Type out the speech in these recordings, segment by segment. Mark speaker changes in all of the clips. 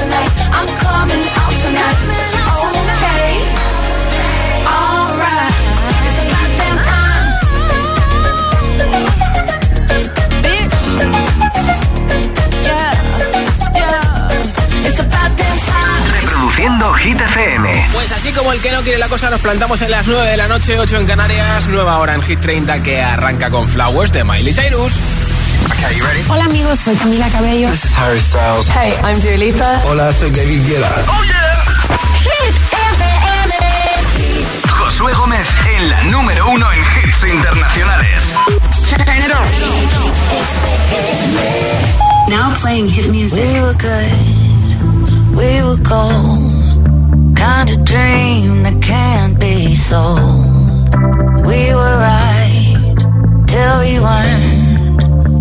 Speaker 1: tonight.
Speaker 2: Reproduciendo Hit FM.
Speaker 3: Pues así como el que no quiere la cosa, nos plantamos en las 9 de la noche, 8 en Canarias, nueva hora en Hit 30 que arranca con Flowers de Miley Cyrus.
Speaker 4: Hola amigos, soy Camila Cabello.
Speaker 2: This is Harry Styles.
Speaker 4: Hey, I'm Dua Lipa.
Speaker 5: Hola, soy David Guetta.
Speaker 2: Oh yeah.
Speaker 4: Hit FM.
Speaker 2: Josué Gómez en la número uno en hits internacionales.
Speaker 4: Turn it on.
Speaker 6: Now playing hit music. We were good. We were gold. Kind of dream that can't be sold. We were right till we weren't.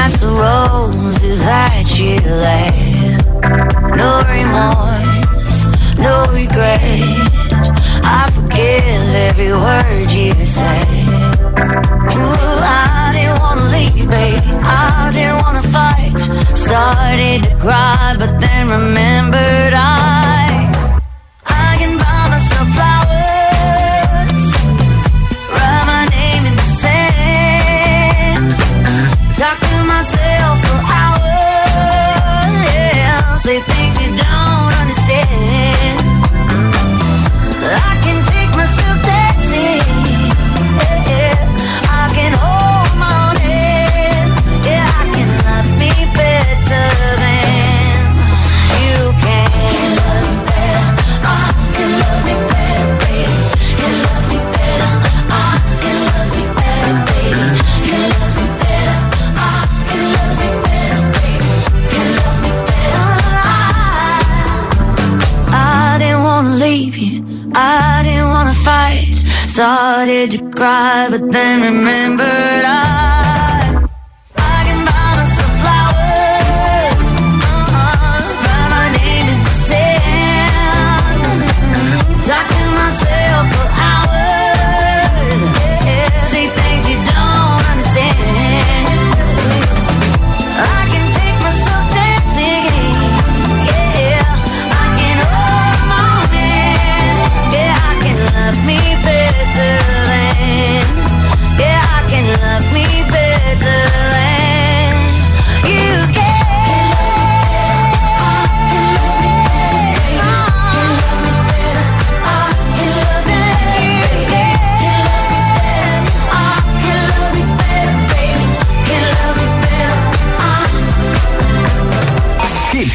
Speaker 6: finds the roses that you lack. Then
Speaker 2: remember.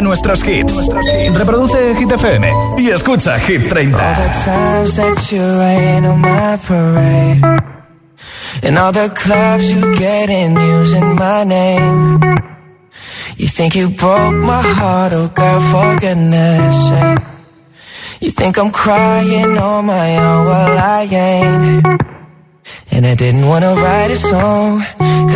Speaker 2: Nuestros hits. Reproduce Hit FM y escucha Hit 30.
Speaker 5: All the times that you think you broke my heart, oh girl, for goodness You think I'm crying on my own, I ain't. And I didn't wanna write a song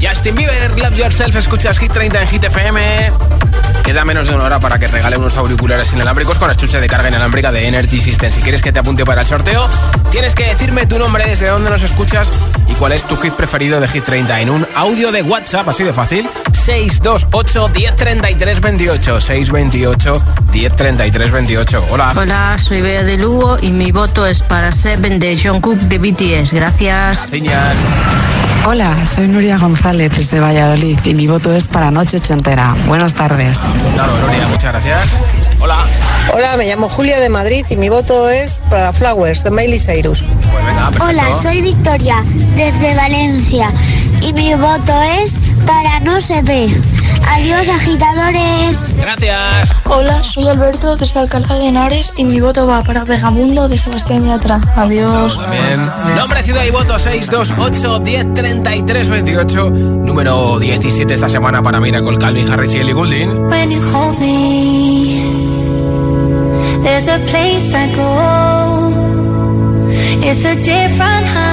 Speaker 3: Justin Bieber, Love Yourself, escuchas Hit 30 en Hit FM. Queda menos de una hora para que regale unos auriculares inalámbricos con estuche de carga inalámbrica de Energy System. Si quieres que te apunte para el sorteo, tienes que decirme tu nombre, desde dónde nos escuchas y cuál es tu hit preferido de Hit 30 en un audio de WhatsApp, así de fácil. 628 1033 28 628 1033 28. Hola.
Speaker 7: Hola, soy Bea de Lugo y mi voto es para Seven de John Cook de BTS. Gracias.
Speaker 3: Ciñas.
Speaker 8: Hola, soy Nuria González desde Valladolid y mi voto es para Noche Ochentera. Buenas tardes.
Speaker 3: Claro, Nuria, muchas gracias. Hola.
Speaker 9: Hola, me llamo Julia de Madrid y mi voto es para Flowers de Miley Cyrus.
Speaker 3: Pues venga.
Speaker 10: Hola, soy Victoria desde Valencia y mi voto es para No se ve. Adiós, agitadores.
Speaker 3: Gracias.
Speaker 11: Hola, soy Alberto desde Alcalá de Henares y mi voto va para Vegamundo de Sebastián Yatra. Adiós.
Speaker 3: Bien. Nombre, ciudad y voto 628 1033 28. Número 17 esta semana para Miracle Calvin Harris y Ellie Goulding.
Speaker 1: When you hold me, there's a place I go. It's a different high.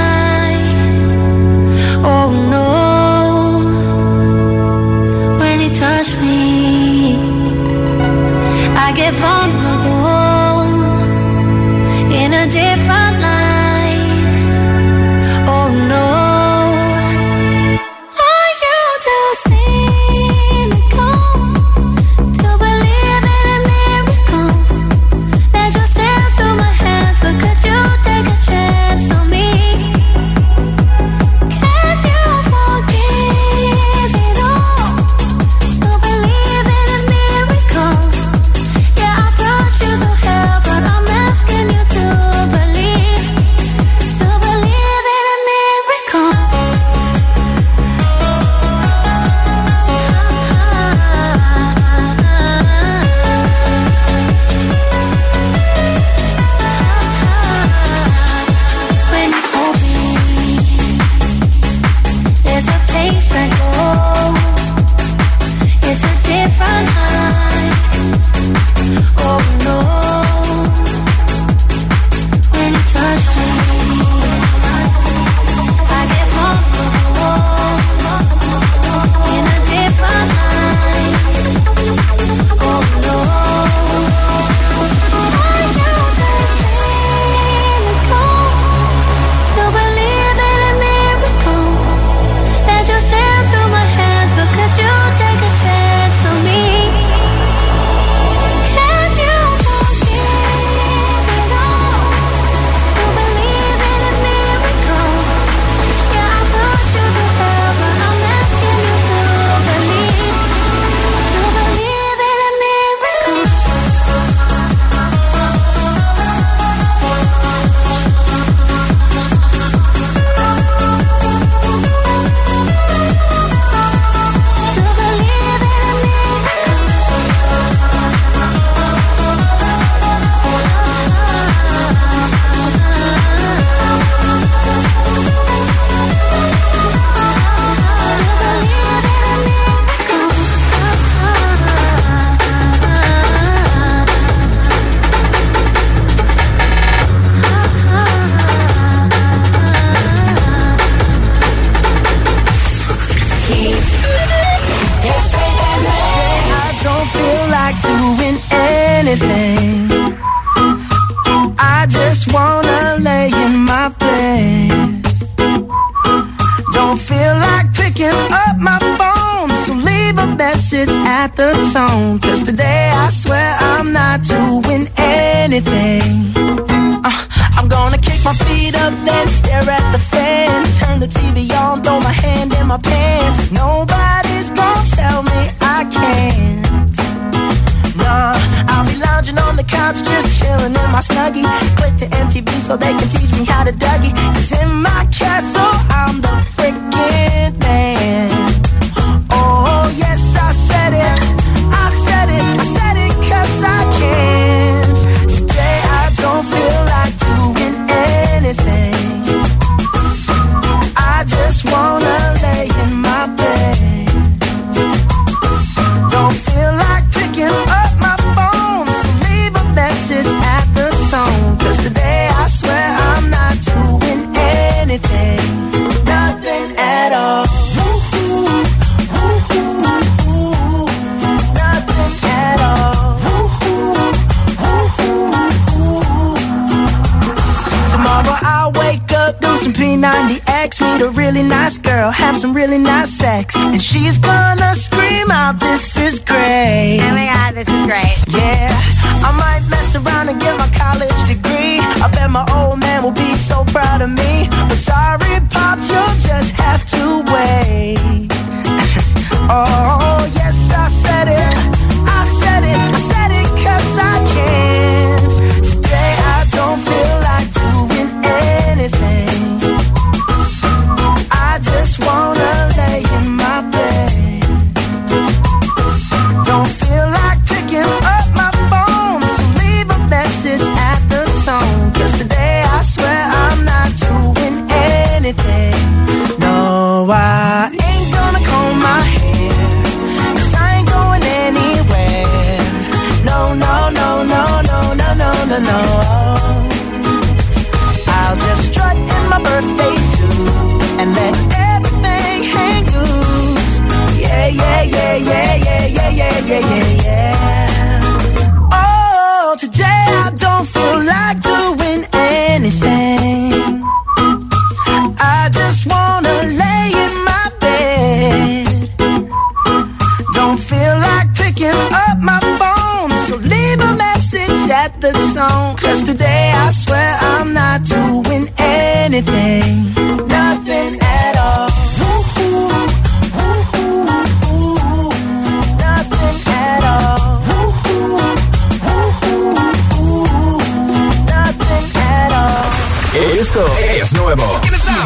Speaker 12: really nice girl, have some really nice sex, and she's gonna scream out, "This is great!"
Speaker 13: Oh my god, this is great!
Speaker 12: Yeah, I might mess around and get my college degree. I bet my old man will be so proud of me. But sorry, pops, you'll just have to wait. oh yes, I said it. yeah, yeah, yeah. Oh, today I don't feel like doing anything. I just wanna lay in my bed. Don't feel like picking up my phone, so leave a message at the tone. Cause today I swear I'm not doing anything.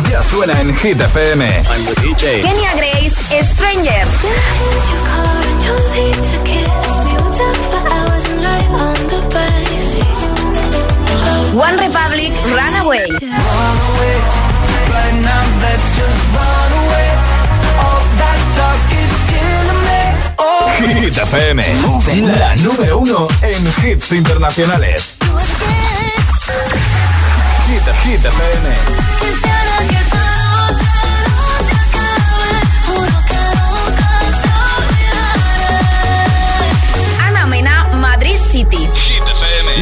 Speaker 1: Ya suena en Hit FM.
Speaker 13: Kenya Grace, Strangers. One Republic, Runaway.
Speaker 1: Hit FM, la número uno en hits internacionales. Hit, Hit FM.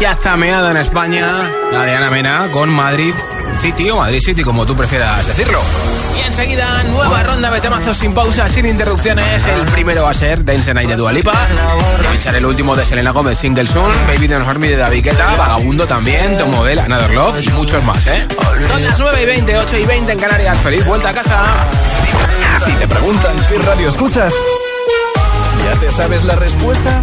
Speaker 3: Shazameada en España, la de Ana Mena con Madrid City o Madrid City, como tú prefieras decirlo. Y enseguida, nueva ronda de temazos sin pausa, sin interrupciones. El primero va a ser Dance Night de Dualipa. Escuchar el último de Selena Gomez, Single Soon, Baby Don't Hurt Me de David Guetta, Vagabundo también, Tom Model, Another Love y muchos más, ¿eh? Son las 9 y 20, 8 y 20 en Canarias. Feliz vuelta a casa.
Speaker 2: Si te preguntan qué radio escuchas, ¿ya te sabes la respuesta?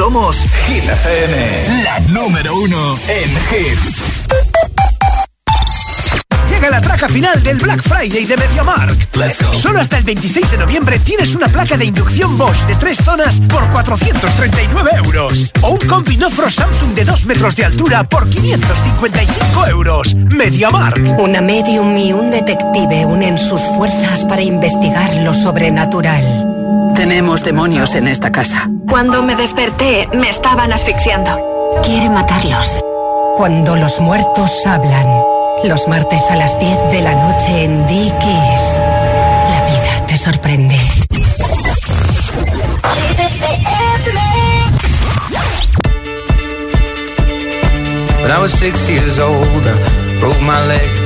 Speaker 2: Somos Hit FM, la número uno en hits.
Speaker 14: Llega la traca final del Black Friday de MediaMark. Solo hasta el 26 de noviembre tienes una placa de inducción Bosch de tres zonas por 439 euros. O un combinofro Samsung de 2 metros de altura por 555 euros. MediaMark.
Speaker 15: Una medium y un detective unen sus fuerzas para investigar lo sobrenatural.
Speaker 16: Tenemos demonios en esta casa.
Speaker 17: Cuando me desperté, me estaban asfixiando.
Speaker 15: Quiere matarlos. Cuando los muertos hablan. Los martes a las 10 de la noche en Dickies. La vida te sorprende.
Speaker 5: When I was six years old, I broke my leg.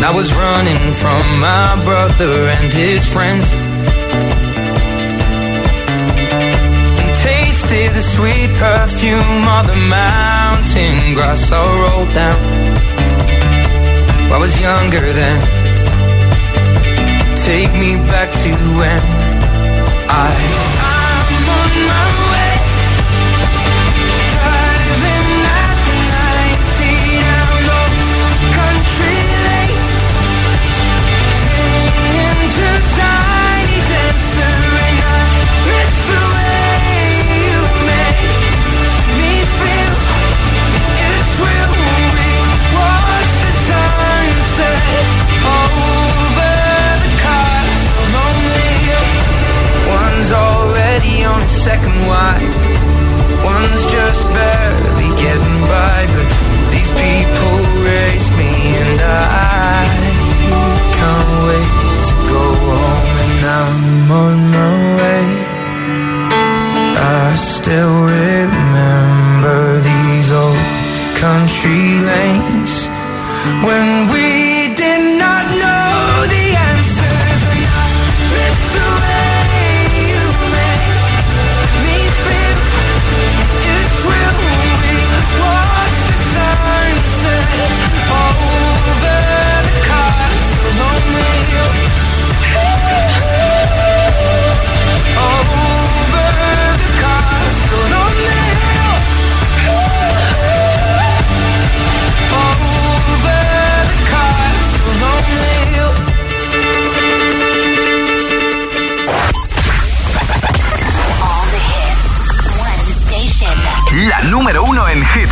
Speaker 5: I was running from my brother and his friends. And tasted the sweet perfume of the mountain grass I rolled down. I was younger then. Take me back to when I. second wife. One's just barely getting by, but these people race me and I can't wait to go home and I'm on my way. I still remember these old country lanes when we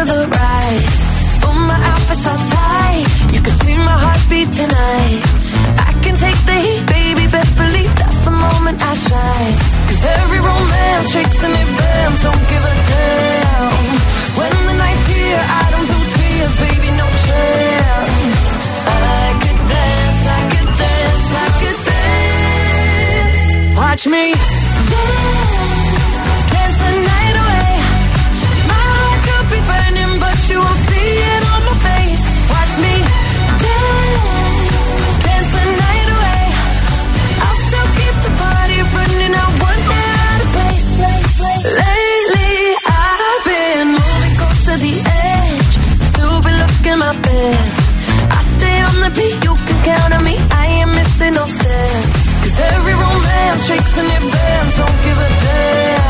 Speaker 1: for the ride. Oh, my outfit's all tight. You can see my heartbeat tonight. I can take the heat, baby. Best believe that's the moment I shine. Cause every romance shakes and it bends. Don't give a damn. When the night's here, I don't do tears, baby. No chance. I could dance, I could dance, I could dance. Watch me. On the you can count on me. I
Speaker 18: ain't missing no steps. Cause every romance shakes and it bends, don't give a damn.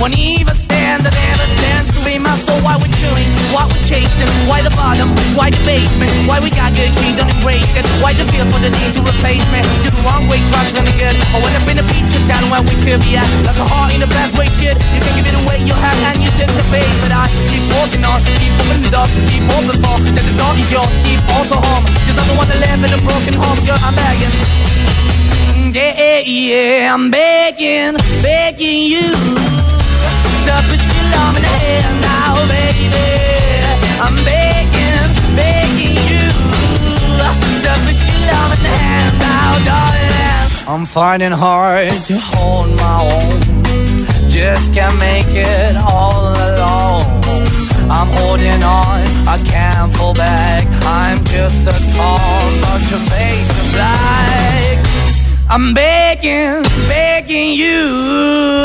Speaker 18: Won't even stand, that never stands to be my soul. Why we're chilling, why we're chasing, why the bottom, why the basement, why we got good, she don't embrace it. Why the feel for the need to replace me? You're the wrong way, trying to good. I went up in a feature town where we could be at. Like a heart in the best way, shit. You can give it away, you have, and you take the bait. But I keep walking on, keep moving the door, keep open for that the door is yours, keep also home. Cause I'm the one that live in a broken home, girl, I'm begging. Yeah, yeah, I'm begging, begging you now, baby. I'm begging, begging you put your darling. I'm finding hard to hold my own. Just can't make it all alone. I'm holding on, I can't fall back. I'm just a call, but your face is black. I'm begging, begging you.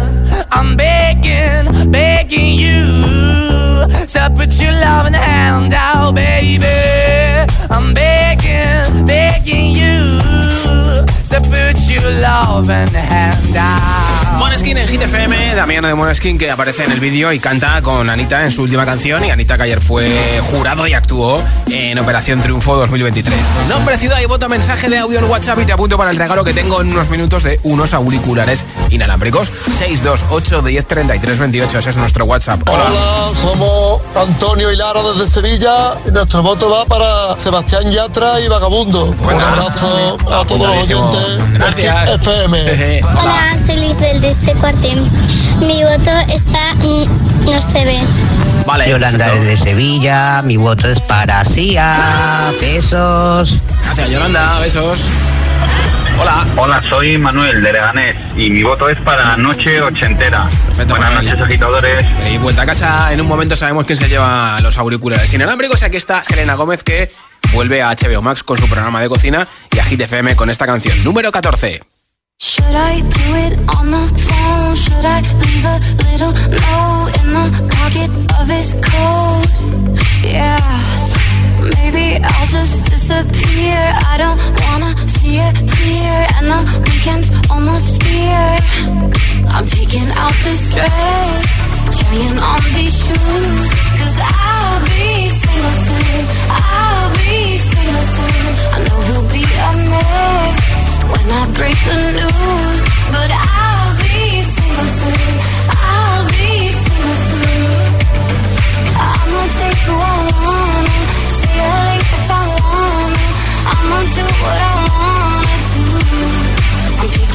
Speaker 18: I'm begging, begging you put your loving hand out, baby. I'm begging, begging you to put your loving hand out.
Speaker 3: Moneskin en Hit FM, Damiano de Moneskin que aparece en el vídeo y canta con Anita en su última canción y Anita que ayer fue jurado y actuó en Operación Triunfo 2023. Nombre, ciudad y voto, mensaje de audio en WhatsApp y te apunto para el regalo que tengo en unos minutos de unos auriculares inalámbricos. 628 10 33 28, ese es nuestro WhatsApp. Hola.
Speaker 19: Hola, somos Antonio y Lara desde Sevilla y nuestro voto va para Sebastián Yatra y Vagabundo. Un abrazo a todos los oyentes
Speaker 3: Gracias.
Speaker 19: FM.
Speaker 10: Hola, soy Lisbel de este cuartel. Mi voto está. mm, no se ve.
Speaker 3: Vale,
Speaker 20: Yolanda
Speaker 3: perfecto.
Speaker 20: desde Sevilla, mi voto es para Sia. Besos.
Speaker 3: Gracias, Yolanda. Besos. Hola.
Speaker 21: Hola, soy Manuel de Leganés y mi voto es para Noche Ochentera.
Speaker 3: Perfecto,
Speaker 21: Buenas
Speaker 3: Manuel.
Speaker 21: noches, agitadores.
Speaker 3: Y vuelta a casa, en un momento sabemos quién se lleva los auriculares inalámbricos. Y aquí está Selena Gómez que vuelve a HBO Max con su programa de cocina y a Hit FM con esta canción, número 14.
Speaker 1: Should I do it on the phone? Should I leave a little note in the pocket of his coat? Yeah, maybe I'll just disappear. I don't wanna a tear, and the weekend's almost here. I'm picking out this dress, trying on these shoes, cause I'll be single soon. I'll be single soon. I know he'll be a mess when I break the news, but I'll be single soon. I'll be single soon. I'ma take who I wanna, stay late if I wanna. I'ma do what I.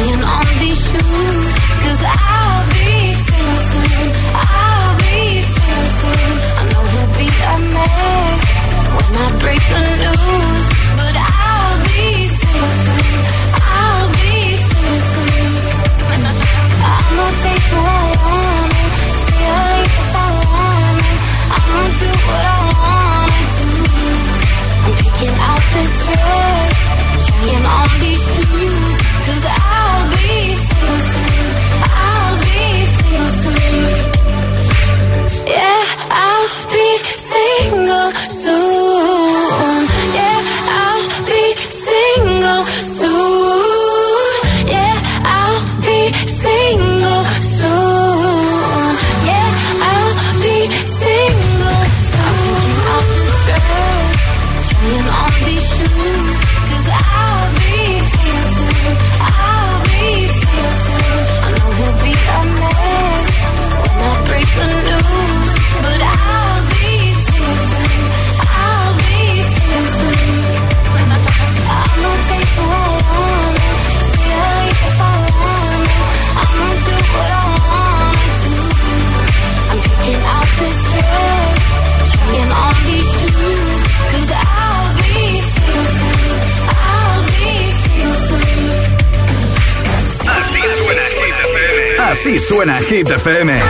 Speaker 1: on these shoes. Cause I'll be single soon. I'll be single soon. I know he'll be a mess when I break the news.
Speaker 2: Hit FM.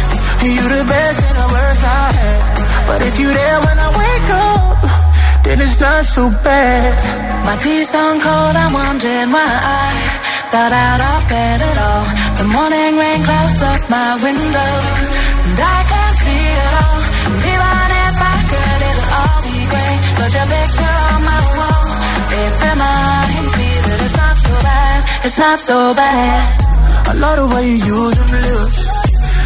Speaker 12: You the best and the worst I had. But if you're there when I wake up, then it's not so bad.
Speaker 22: My tea's done cold, I'm wondering why I got out of bed at all. The morning rain clouds up my window, and I can't see it all. And even if I could, it'll all be great. Put your picture on my wall. It reminds me that it's not so bad. It's not so bad.
Speaker 12: I love the way you use them lips.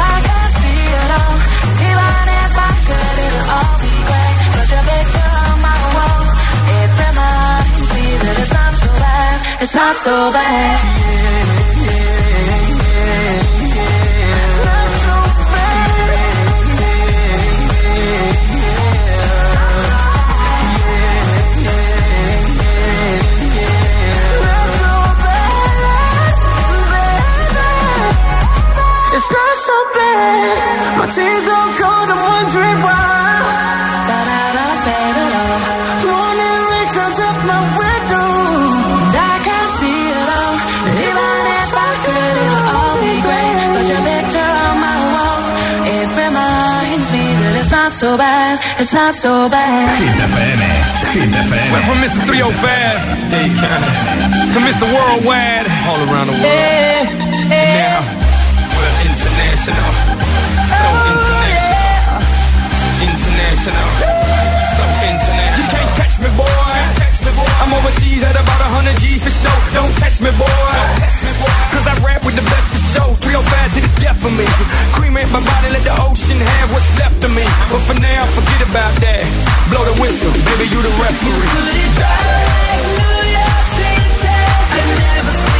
Speaker 22: I can't see all. Even if could, all be great. Put your picture on my wall. It reminds me that it's not so bad. It's not so bad.
Speaker 12: It's not so bad.
Speaker 2: Hit FM, eh? Hit FM.
Speaker 23: Went from Mr. 305 to Mr. Worldwide, all around the world. Now, we're international. So oh, international. International. So international. You can't catch me, boy. I'm overseas at about 100 G for show. Don't test me, boy. Cause I rap with the best for show. 305 to the death of me. Cremate my body, let the ocean have what's left of me. But for now, forget about that. Blow the whistle, baby, you the referee. I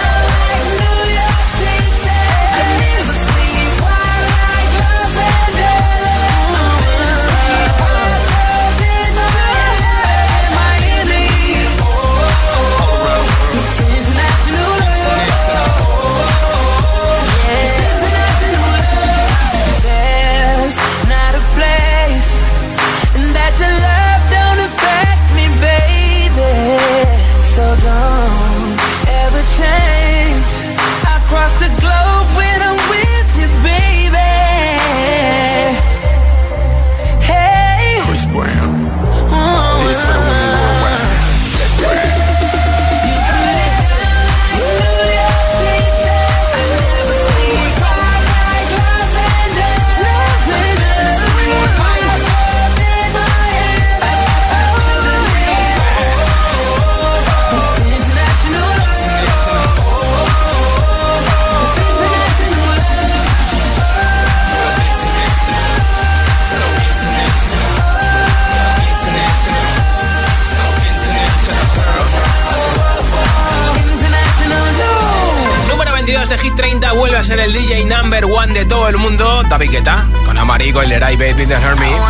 Speaker 6: Con Amarigo y Leray Baby de Hermie.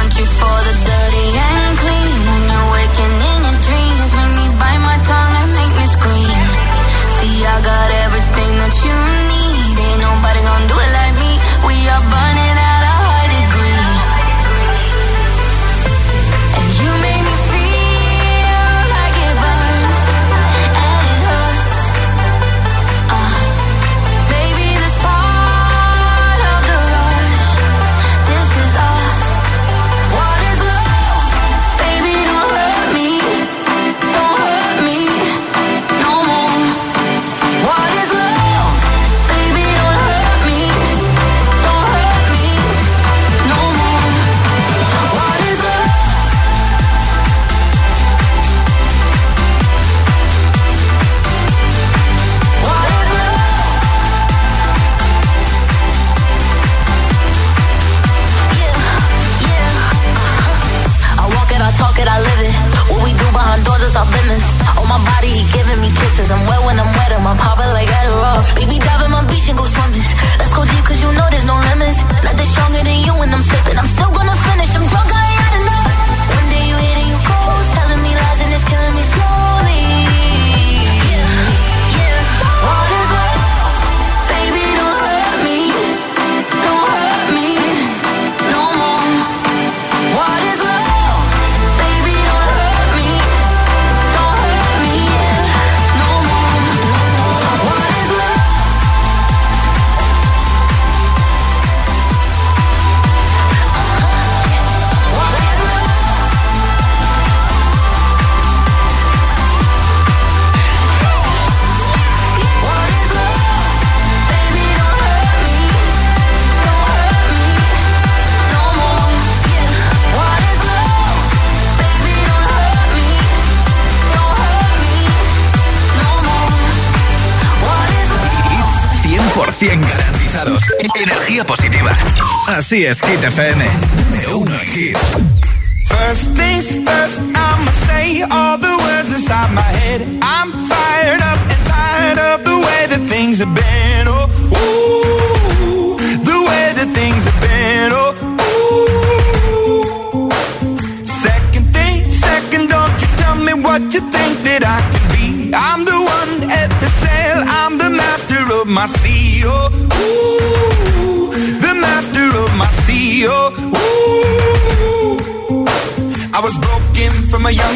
Speaker 2: Así es, Hit FM.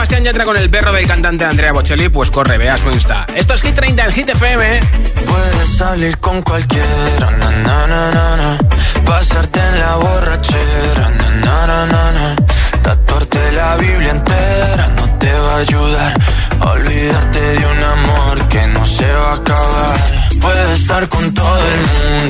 Speaker 6: ¿Has visto a Sebastián Yatra con el perro del cantante Andrea Bocelli? Pues corre, ve a su Insta. Esto es Hit 30 en Hit FM.
Speaker 24: Puedes salir con cualquiera, na, na, na, pasarte en la borrachera, na, tatuarte la Biblia entera no te va a ayudar olvidarte de un amor que no se va a acabar. Puedes estar con todo el mundo,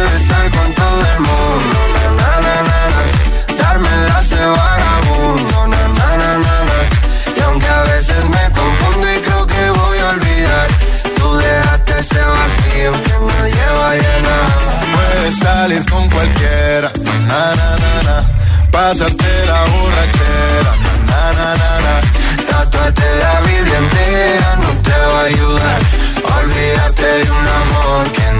Speaker 24: Puedes estar con todo el mundo, na, na, na, na. Vagabundo, na, na, na, na, na. Y aunque a veces me confundo y creo que voy a olvidar, tú dejaste ese vacío que nadie va a llenar.
Speaker 25: Puedes salir con cualquiera, na, na, na, na. Pasarte la borrachera, na, na, na, na.
Speaker 24: Tatuarte la Biblia entera no te va a ayudar. Olvídate de un amor que no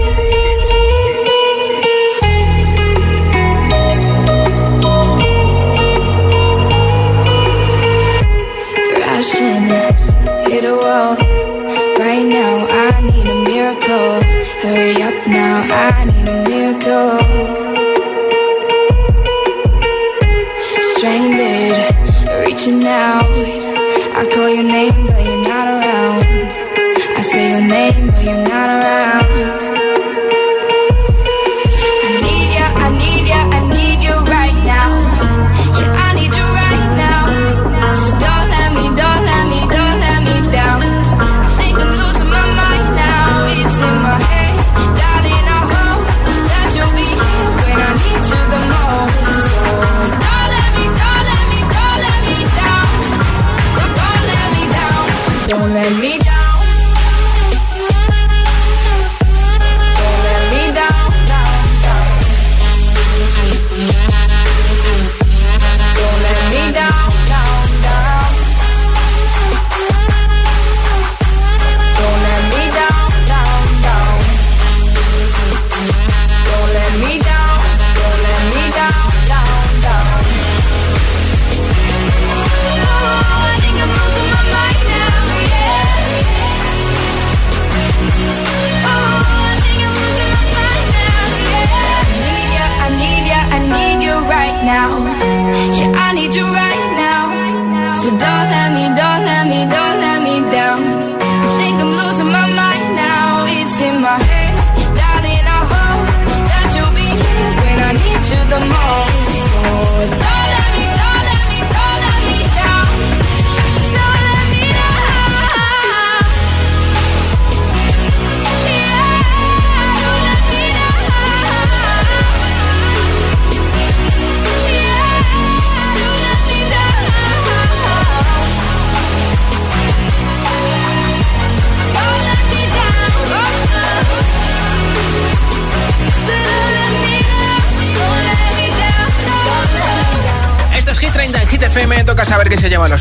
Speaker 26: I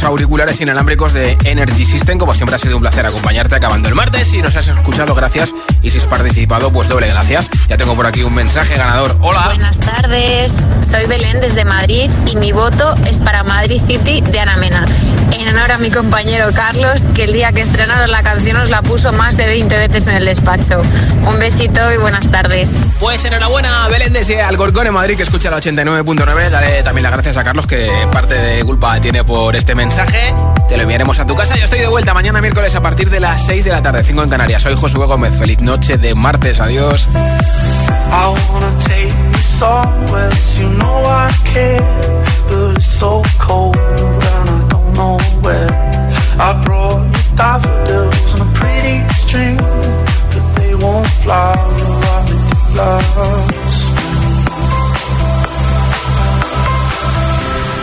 Speaker 3: llevan los auriculares inalámbricos de Energy System. Como siempre ha sido un placer acompañarte acabando el martes. Si nos has escuchado, gracias. Y si has participado, pues doble gracias. Ya tengo por aquí un mensaje ganador. Hola.
Speaker 27: Buenas tardes. Soy Belén desde Madrid y mi voto es para Madrid City de Ana Mena. En honor a mi compañero Carlos, que el día que estrenaron la canción os la puso más de 20 veces en el despacho. Un besito y buenas tardes.
Speaker 3: Pues enhorabuena, Belén desde Alcorcón en Madrid, que escucha la 89.9. Daré también las gracias a Carlos, que parte de culpa tiene por este mensaje. Te lo enviaremos a tu casa. Yo estoy de vuelta mañana miércoles a partir de las 6 de la tarde, 5 en Canarias. Soy Josué Gómez. Feliz noche de martes. Adiós.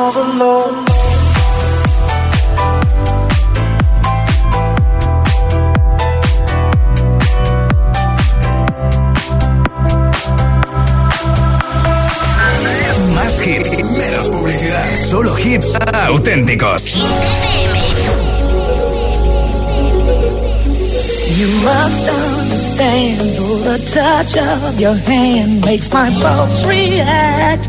Speaker 28: love.
Speaker 2: Más hits, menos publicidad. Solo hits auténticos.
Speaker 12: You must understand, the touch of your hand makes my pulse react.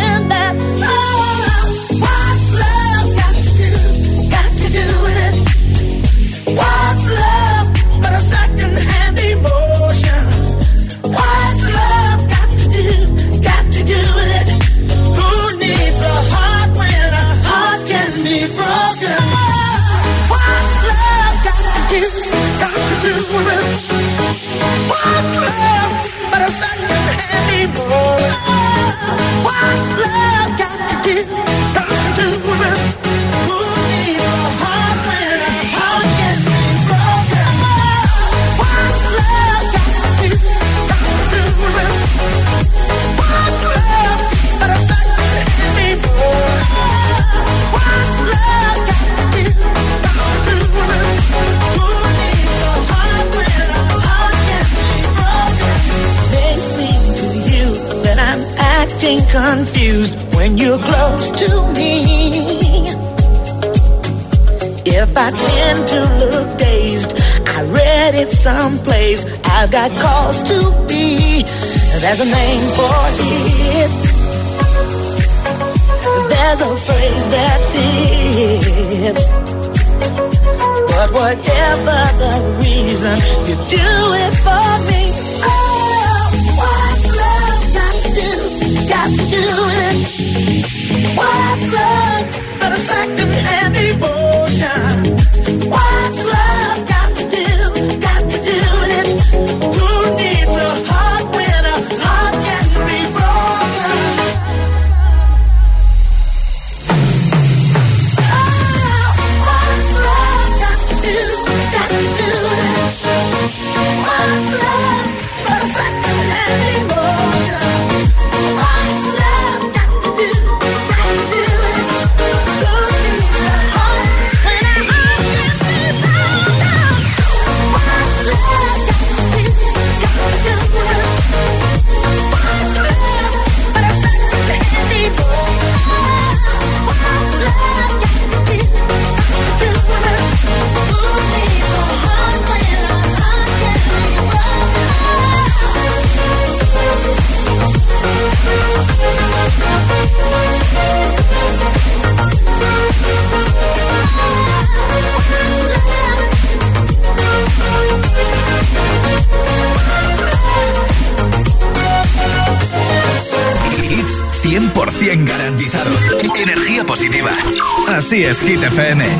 Speaker 26: Hit FM.